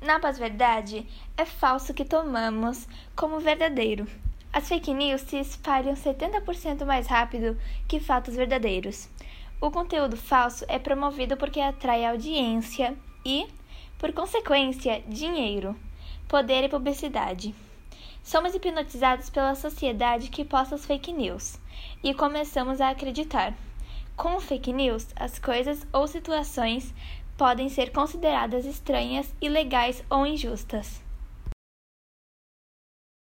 Na pós-verdade, é falso que tomamos como verdadeiro. As fake news se espalham 70% mais rápido que fatos verdadeiros. O conteúdo falso é promovido porque atrai audiência e, por consequência, dinheiro, poder e publicidade. Somos hipnotizados pela sociedade que posta as fake news e começamos a acreditar. Com fake news, as coisas ou situações podem ser consideradas estranhas, ilegais ou injustas.